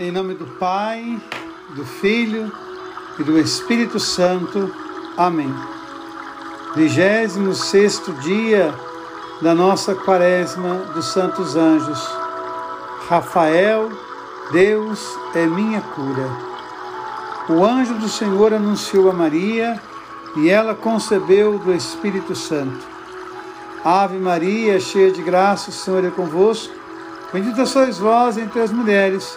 Em nome do Pai, do Filho e do Espírito Santo. Amém. 26 dia da nossa Quaresma dos Santos Anjos. Rafael, Deus é minha cura. O anjo do Senhor anunciou a Maria e ela concebeu do Espírito Santo. Ave Maria, cheia de graça, o Senhor é convosco. Bendita sois vós entre as mulheres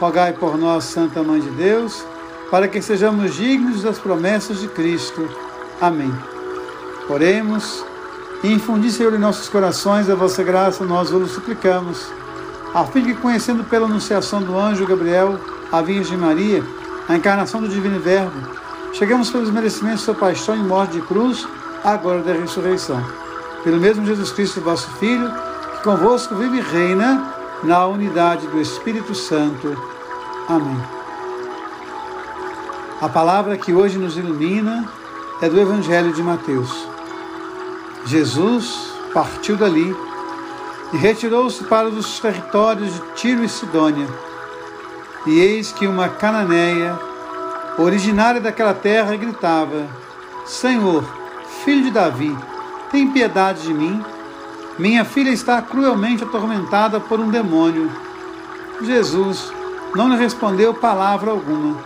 Rogai por nós, Santa Mãe de Deus, para que sejamos dignos das promessas de Cristo. Amém. Oremos e infundi, Senhor, em nossos corações a vossa graça, nós vos suplicamos, a fim de que, conhecendo pela anunciação do anjo Gabriel, a Virgem Maria, a encarnação do Divino Verbo, chegamos pelos merecimentos sua paixão e morte de cruz, agora da ressurreição. Pelo mesmo Jesus Cristo, vosso Filho, que convosco vive e reina na unidade do Espírito Santo. Amém. A palavra que hoje nos ilumina é do Evangelho de Mateus. Jesus partiu dali e retirou-se para os territórios de Tiro e Sidônia. E eis que uma cananeia, originária daquela terra, gritava: Senhor, filho de Davi, tem piedade de mim. Minha filha está cruelmente atormentada por um demônio. Jesus não lhe respondeu palavra alguma.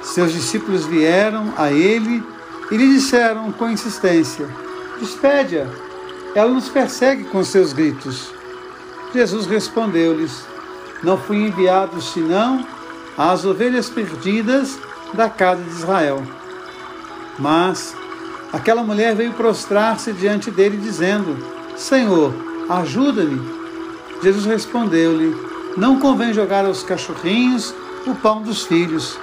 Seus discípulos vieram a ele e lhe disseram com insistência: Despede-a, ela nos persegue com seus gritos. Jesus respondeu-lhes: Não fui enviado senão às ovelhas perdidas da casa de Israel. Mas aquela mulher veio prostrar-se diante dele, dizendo: Senhor, ajuda-me. Jesus respondeu-lhe: Não convém jogar aos cachorrinhos o pão dos filhos.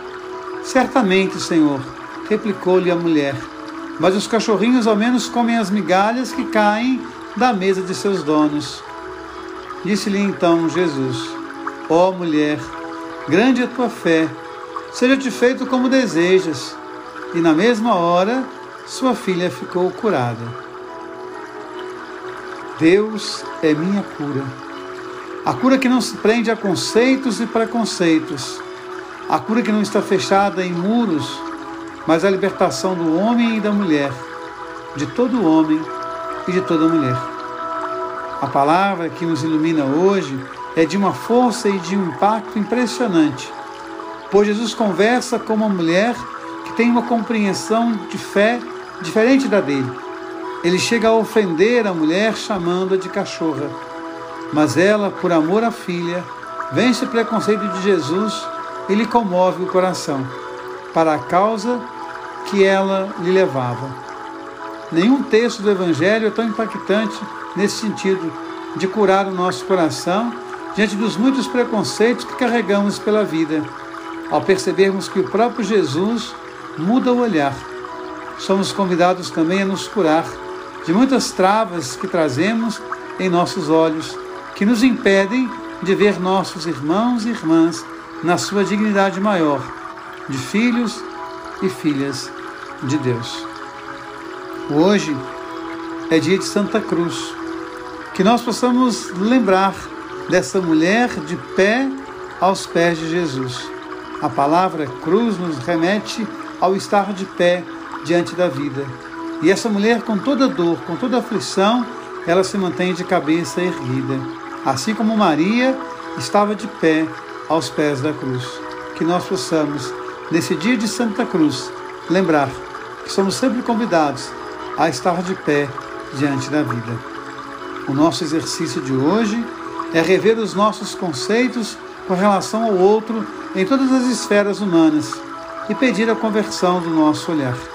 Certamente, Senhor, replicou-lhe a mulher. Mas os cachorrinhos ao menos comem as migalhas que caem da mesa de seus donos. Disse-lhe então Jesus: Ó oh, mulher, grande é a tua fé, seja-te feito como desejas. E na mesma hora, sua filha ficou curada. Deus é minha cura. A cura que não se prende a conceitos e preconceitos. A cura que não está fechada em muros, mas a libertação do homem e da mulher, de todo homem e de toda mulher. A palavra que nos ilumina hoje é de uma força e de um impacto impressionante, pois Jesus conversa com uma mulher que tem uma compreensão de fé diferente da dele ele chega a ofender a mulher chamando-a de cachorra. Mas ela, por amor à filha, vence o preconceito de Jesus e lhe comove o coração, para a causa que ela lhe levava. Nenhum texto do Evangelho é tão impactante nesse sentido, de curar o nosso coração diante dos muitos preconceitos que carregamos pela vida, ao percebermos que o próprio Jesus muda o olhar. Somos convidados também a nos curar de muitas travas que trazemos em nossos olhos, que nos impedem de ver nossos irmãos e irmãs na sua dignidade maior, de filhos e filhas de Deus. Hoje é dia de Santa Cruz, que nós possamos lembrar dessa mulher de pé aos pés de Jesus. A palavra cruz nos remete ao estar de pé diante da vida e essa mulher, com toda dor, com toda aflição, ela se mantém de cabeça erguida, assim como Maria estava de pé aos pés da cruz. que nós possamos, nesse dia de Santa Cruz, lembrar que somos sempre convidados a estar de pé diante da vida. O nosso exercício de hoje é rever os nossos conceitos com relação ao outro em todas as esferas humanas e pedir a conversão do nosso olhar.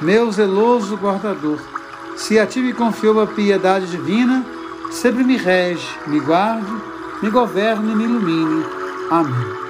meu zeloso guardador, se a ti me confiou a piedade divina, sempre me rege, me guarde, me governe e me ilumine. Amém.